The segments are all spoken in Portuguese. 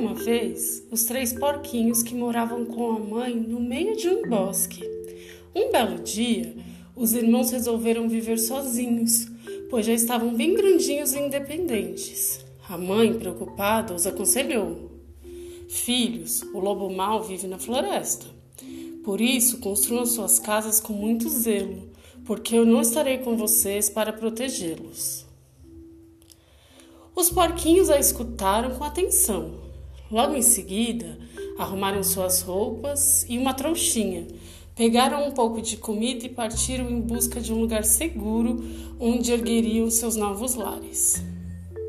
uma vez os três porquinhos que moravam com a mãe no meio de um bosque. Um belo dia, os irmãos resolveram viver sozinhos, pois já estavam bem grandinhos e independentes. A mãe, preocupada, os aconselhou: Filhos, o lobo mau vive na floresta. Por isso, construam suas casas com muito zelo, porque eu não estarei com vocês para protegê-los. Os porquinhos a escutaram com atenção. Logo em seguida, arrumaram suas roupas e uma trouxinha. Pegaram um pouco de comida e partiram em busca de um lugar seguro onde ergueriam seus novos lares.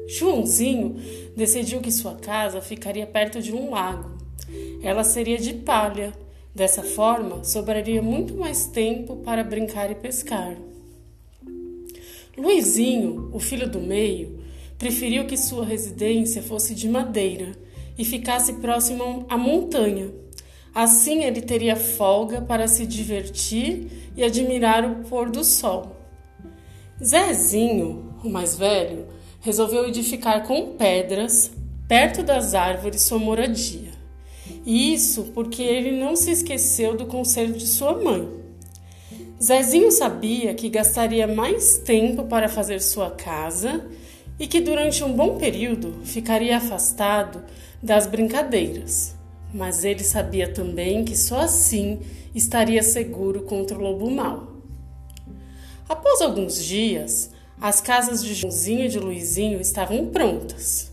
Joãozinho decidiu que sua casa ficaria perto de um lago. Ela seria de palha. Dessa forma, sobraria muito mais tempo para brincar e pescar. Luizinho, o filho do meio, preferiu que sua residência fosse de madeira e ficasse próximo à montanha. Assim ele teria folga para se divertir e admirar o pôr do sol. Zezinho, o mais velho, resolveu edificar com pedras, perto das árvores, sua moradia. Isso porque ele não se esqueceu do conselho de sua mãe. Zezinho sabia que gastaria mais tempo para fazer sua casa e que durante um bom período ficaria afastado das brincadeiras. Mas ele sabia também que só assim estaria seguro contra o lobo mau. Após alguns dias, as casas de Joãozinho e de Luizinho estavam prontas,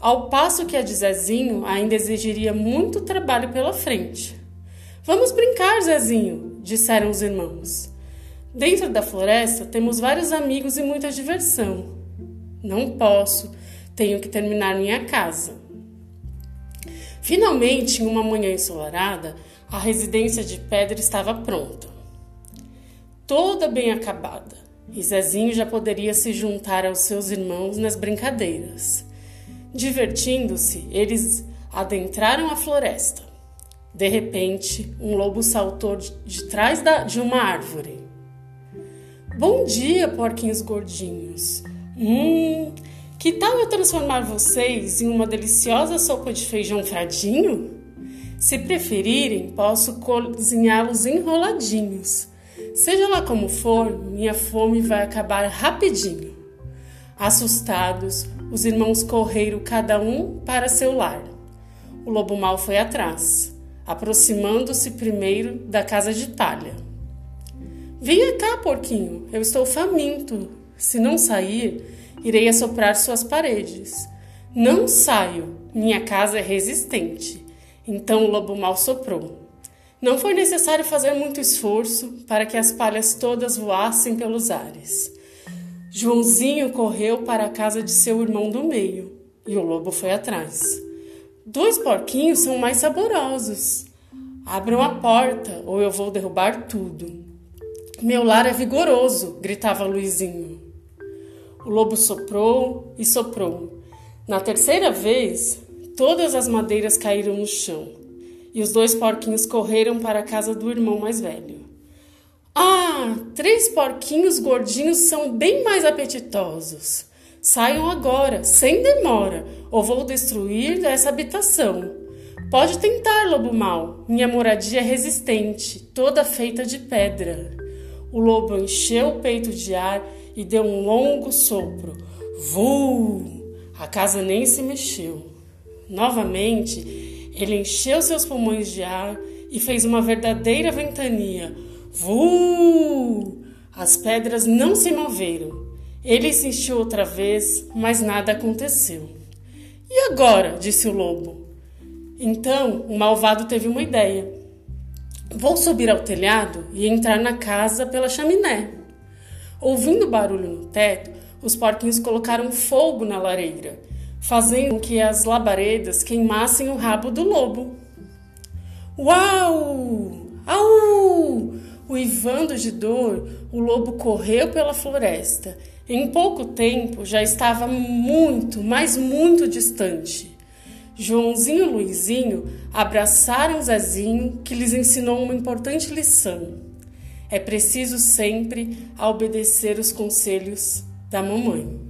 ao passo que a de Zezinho ainda exigiria muito trabalho pela frente. Vamos brincar, Zezinho, disseram os irmãos. Dentro da floresta temos vários amigos e muita diversão. Não posso, tenho que terminar minha casa. Finalmente, em uma manhã ensolarada, a residência de pedra estava pronta. Toda bem acabada, e Zezinho já poderia se juntar aos seus irmãos nas brincadeiras. Divertindo-se, eles adentraram a floresta. De repente, um lobo saltou de trás de uma árvore. Bom dia, porquinhos gordinhos. Hum, que tal eu transformar vocês em uma deliciosa sopa de feijão fradinho? Se preferirem, posso cozinhá-los enroladinhos. Seja lá como for, minha fome vai acabar rapidinho. Assustados, os irmãos correram cada um para seu lar. O lobo mau foi atrás, aproximando-se primeiro da casa de palha. Venha cá, porquinho, eu estou faminto, se não sair, irei assoprar suas paredes. Não saio, minha casa é resistente. Então o lobo mal soprou. Não foi necessário fazer muito esforço para que as palhas todas voassem pelos ares. Joãozinho correu para a casa de seu irmão do meio e o lobo foi atrás. Dois porquinhos são mais saborosos. Abram a porta ou eu vou derrubar tudo. Meu lar é vigoroso, gritava Luizinho. O lobo soprou e soprou. Na terceira vez, todas as madeiras caíram no chão e os dois porquinhos correram para a casa do irmão mais velho. Ah, três porquinhos gordinhos são bem mais apetitosos. Saiam agora, sem demora, ou vou destruir essa habitação. Pode tentar, lobo mau. Minha moradia é resistente, toda feita de pedra. O lobo encheu o peito de ar e deu um longo sopro. Vuu! A casa nem se mexeu. Novamente, ele encheu seus pulmões de ar e fez uma verdadeira ventania. Vuu! As pedras não se moveram. Ele insistiu outra vez, mas nada aconteceu. E agora? disse o lobo. Então o malvado teve uma ideia. Vou subir ao telhado e entrar na casa pela chaminé. Ouvindo barulho no teto, os porquinhos colocaram fogo na lareira, fazendo com que as labaredas queimassem o rabo do lobo. Uau! Au! Uivando de dor, o lobo correu pela floresta. Em pouco tempo já estava muito, mas muito distante. Joãozinho e Luizinho abraçaram Zezinho, que lhes ensinou uma importante lição. É preciso sempre obedecer os conselhos da mamãe.